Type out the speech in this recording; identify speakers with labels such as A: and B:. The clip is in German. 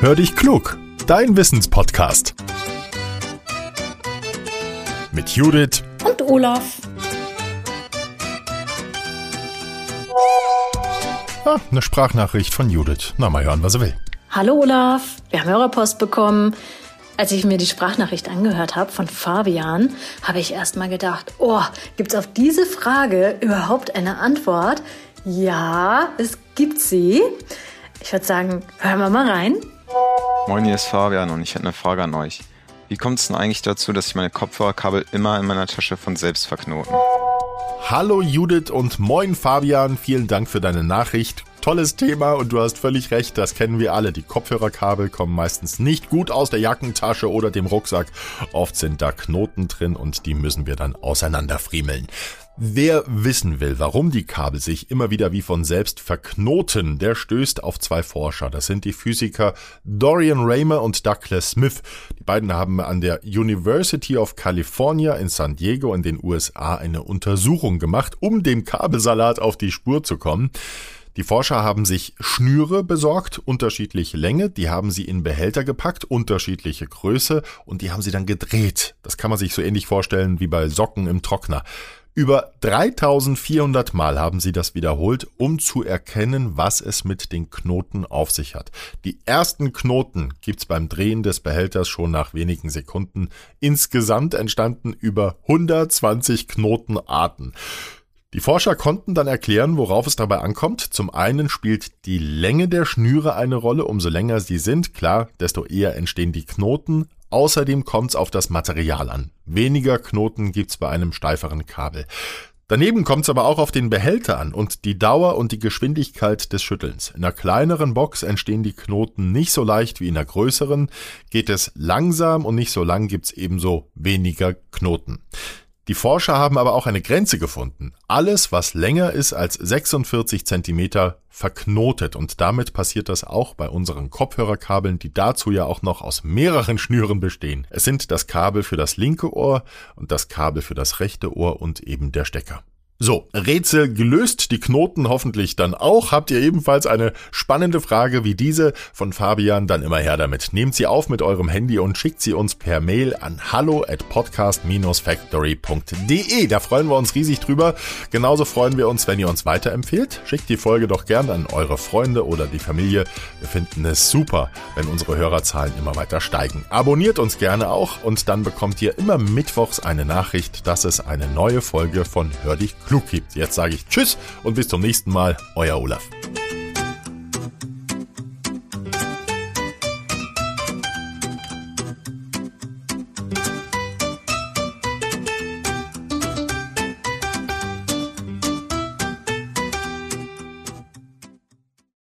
A: Hör dich klug, dein Wissenspodcast. Mit Judith
B: und Olaf.
A: Ah, eine Sprachnachricht von Judith. Na, mal hören, was er will.
B: Hallo Olaf, wir haben Hörerpost bekommen. Als ich mir die Sprachnachricht angehört habe von Fabian, habe ich erst mal gedacht, oh, gibt's auf diese Frage überhaupt eine Antwort? Ja, es gibt sie. Ich würde sagen, hören wir mal rein.
C: Moin, hier ist Fabian und ich hätte eine Frage an euch. Wie kommt es denn eigentlich dazu, dass sich meine Kopfhörerkabel immer in meiner Tasche von selbst verknoten?
A: Hallo Judith und moin Fabian, vielen Dank für deine Nachricht. Tolles Thema und du hast völlig recht, das kennen wir alle. Die Kopfhörerkabel kommen meistens nicht gut aus der Jackentasche oder dem Rucksack. Oft sind da Knoten drin und die müssen wir dann auseinanderfriemeln. Wer wissen will, warum die Kabel sich immer wieder wie von selbst verknoten, der stößt auf zwei Forscher. Das sind die Physiker Dorian Raymer und Douglas Smith. Die beiden haben an der University of California in San Diego in den USA eine Untersuchung gemacht, um dem Kabelsalat auf die Spur zu kommen. Die Forscher haben sich Schnüre besorgt, unterschiedliche Länge, die haben sie in Behälter gepackt, unterschiedliche Größe und die haben sie dann gedreht. Das kann man sich so ähnlich vorstellen wie bei Socken im Trockner. Über 3400 Mal haben sie das wiederholt, um zu erkennen, was es mit den Knoten auf sich hat. Die ersten Knoten gibt's beim Drehen des Behälters schon nach wenigen Sekunden. Insgesamt entstanden über 120 Knotenarten. Die Forscher konnten dann erklären, worauf es dabei ankommt. Zum einen spielt die Länge der Schnüre eine Rolle. Umso länger sie sind, klar, desto eher entstehen die Knoten. Außerdem kommt es auf das Material an. Weniger Knoten gibt's bei einem steiferen Kabel. Daneben kommt es aber auch auf den Behälter an und die Dauer und die Geschwindigkeit des Schüttelns. In einer kleineren Box entstehen die Knoten nicht so leicht wie in einer größeren. Geht es langsam und nicht so lang, gibt's ebenso weniger Knoten. Die Forscher haben aber auch eine Grenze gefunden. Alles, was länger ist als 46 Zentimeter, verknotet. Und damit passiert das auch bei unseren Kopfhörerkabeln, die dazu ja auch noch aus mehreren Schnüren bestehen. Es sind das Kabel für das linke Ohr und das Kabel für das rechte Ohr und eben der Stecker. So, Rätsel gelöst, die Knoten hoffentlich dann auch. Habt ihr ebenfalls eine spannende Frage wie diese von Fabian, dann immer her damit. Nehmt sie auf mit eurem Handy und schickt sie uns per Mail an hallo at podcast-factory.de. Da freuen wir uns riesig drüber. Genauso freuen wir uns, wenn ihr uns weiterempfehlt. Schickt die Folge doch gern an eure Freunde oder die Familie. Wir finden es super, wenn unsere Hörerzahlen immer weiter steigen. Abonniert uns gerne auch und dann bekommt ihr immer mittwochs eine Nachricht, dass es eine neue Folge von Hör dich klug gibt. Jetzt sage ich Tschüss und bis zum nächsten Mal, euer Olaf.